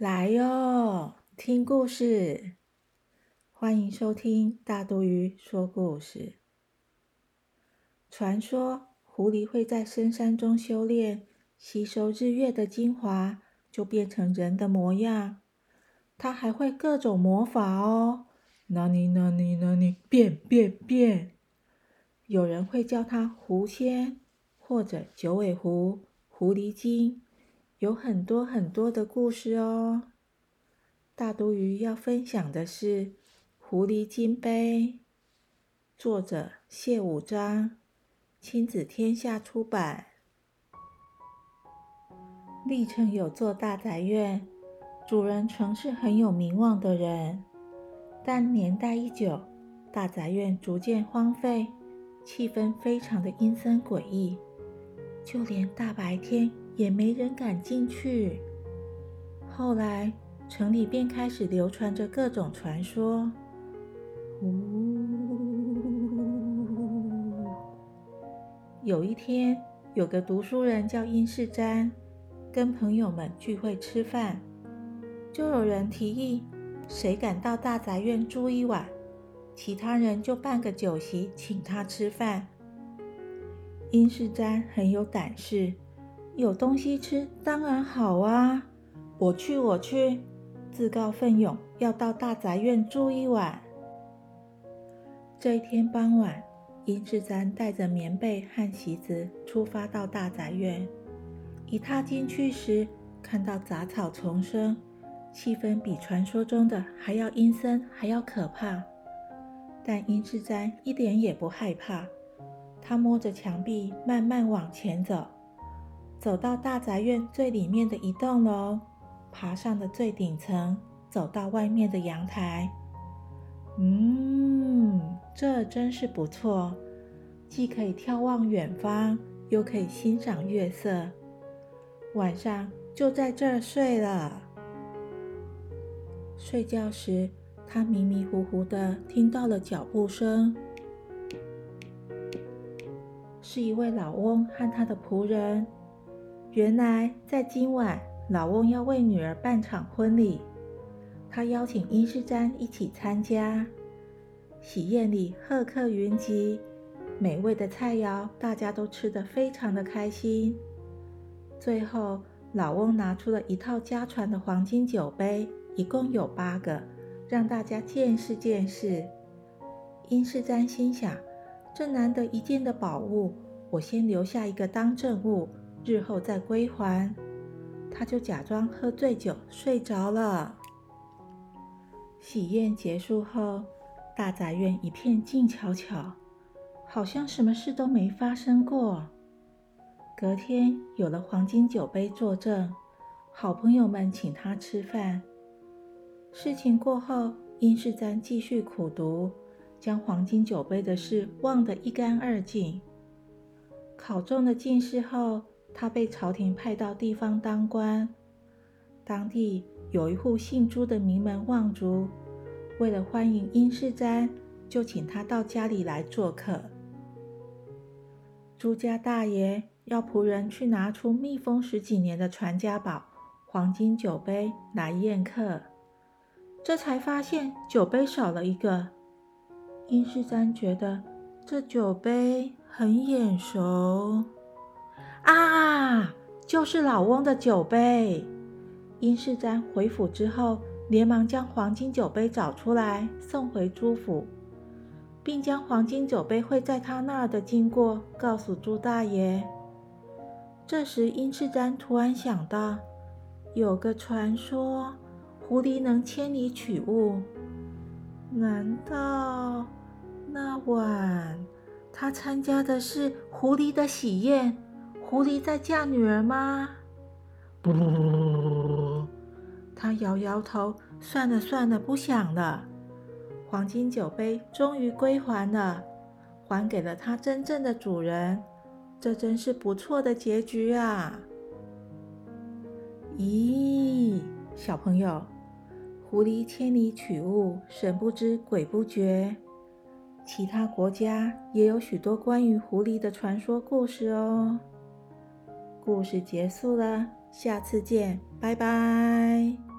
来哟，听故事！欢迎收听大肚鱼说故事。传说狐狸会在深山中修炼，吸收日月的精华，就变成人的模样。它还会各种魔法哦，哪里哪里哪里变变变！有人会叫它狐仙，或者九尾狐、狐狸精。有很多很多的故事哦。大都鱼要分享的是《狐狸金杯》，作者谢武章，亲子天下出版。历城有座大宅院，主人曾是很有名望的人，但年代一久，大宅院逐渐荒废，气氛非常的阴森诡异，就连大白天。也没人敢进去。后来，城里便开始流传着各种传说。有一天，有个读书人叫殷世瞻，跟朋友们聚会吃饭，就有人提议，谁敢到大宅院住一晚，其他人就办个酒席请他吃饭。殷世瞻很有胆识。有东西吃当然好啊！我去，我去，自告奋勇要到大宅院住一晚。这一天傍晚，殷世瞻带着棉被和席子出发到大宅院。一踏进去时，看到杂草丛生，气氛比传说中的还要阴森，还要可怕。但殷世瞻一点也不害怕，他摸着墙壁慢慢往前走。走到大宅院最里面的一栋楼，爬上了最顶层，走到外面的阳台。嗯，这真是不错，既可以眺望远方，又可以欣赏月色。晚上就在这儿睡了。睡觉时，他迷迷糊糊的听到了脚步声，是一位老翁和他的仆人。原来在今晚，老翁要为女儿办场婚礼，他邀请殷世瞻一起参加。喜宴里贺客云集，美味的菜肴大家都吃得非常的开心。最后，老翁拿出了一套家传的黄金酒杯，一共有八个，让大家见识见识。殷世瞻心想：这难得一见的宝物，我先留下一个当证物。日后再归还，他就假装喝醉酒睡着了。喜宴结束后，大宅院一片静悄悄，好像什么事都没发生过。隔天有了黄金酒杯作证，好朋友们请他吃饭。事情过后，殷世瞻继续苦读，将黄金酒杯的事忘得一干二净。考中了进士后。他被朝廷派到地方当官，当地有一户姓朱的名门望族，为了欢迎殷世瞻，就请他到家里来做客。朱家大爷要仆人去拿出密封十几年的传家宝——黄金酒杯来宴客，这才发现酒杯少了一个。殷世瞻觉得这酒杯很眼熟。啊，就是老翁的酒杯。殷世瞻回府之后，连忙将黄金酒杯找出来，送回朱府，并将黄金酒杯会在他那儿的经过告诉朱大爷。这时，殷世瞻突然想到，有个传说，狐狸能千里取物。难道那晚他参加的是狐狸的喜宴？狐狸在嫁女儿吗？不，他摇摇头，算了算了，不想了。黄金酒杯终于归还了，还给了它真正的主人，这真是不错的结局啊！咦，小朋友，狐狸千里取物，神不知鬼不觉。其他国家也有许多关于狐狸的传说故事哦。故事结束了，下次见，拜拜。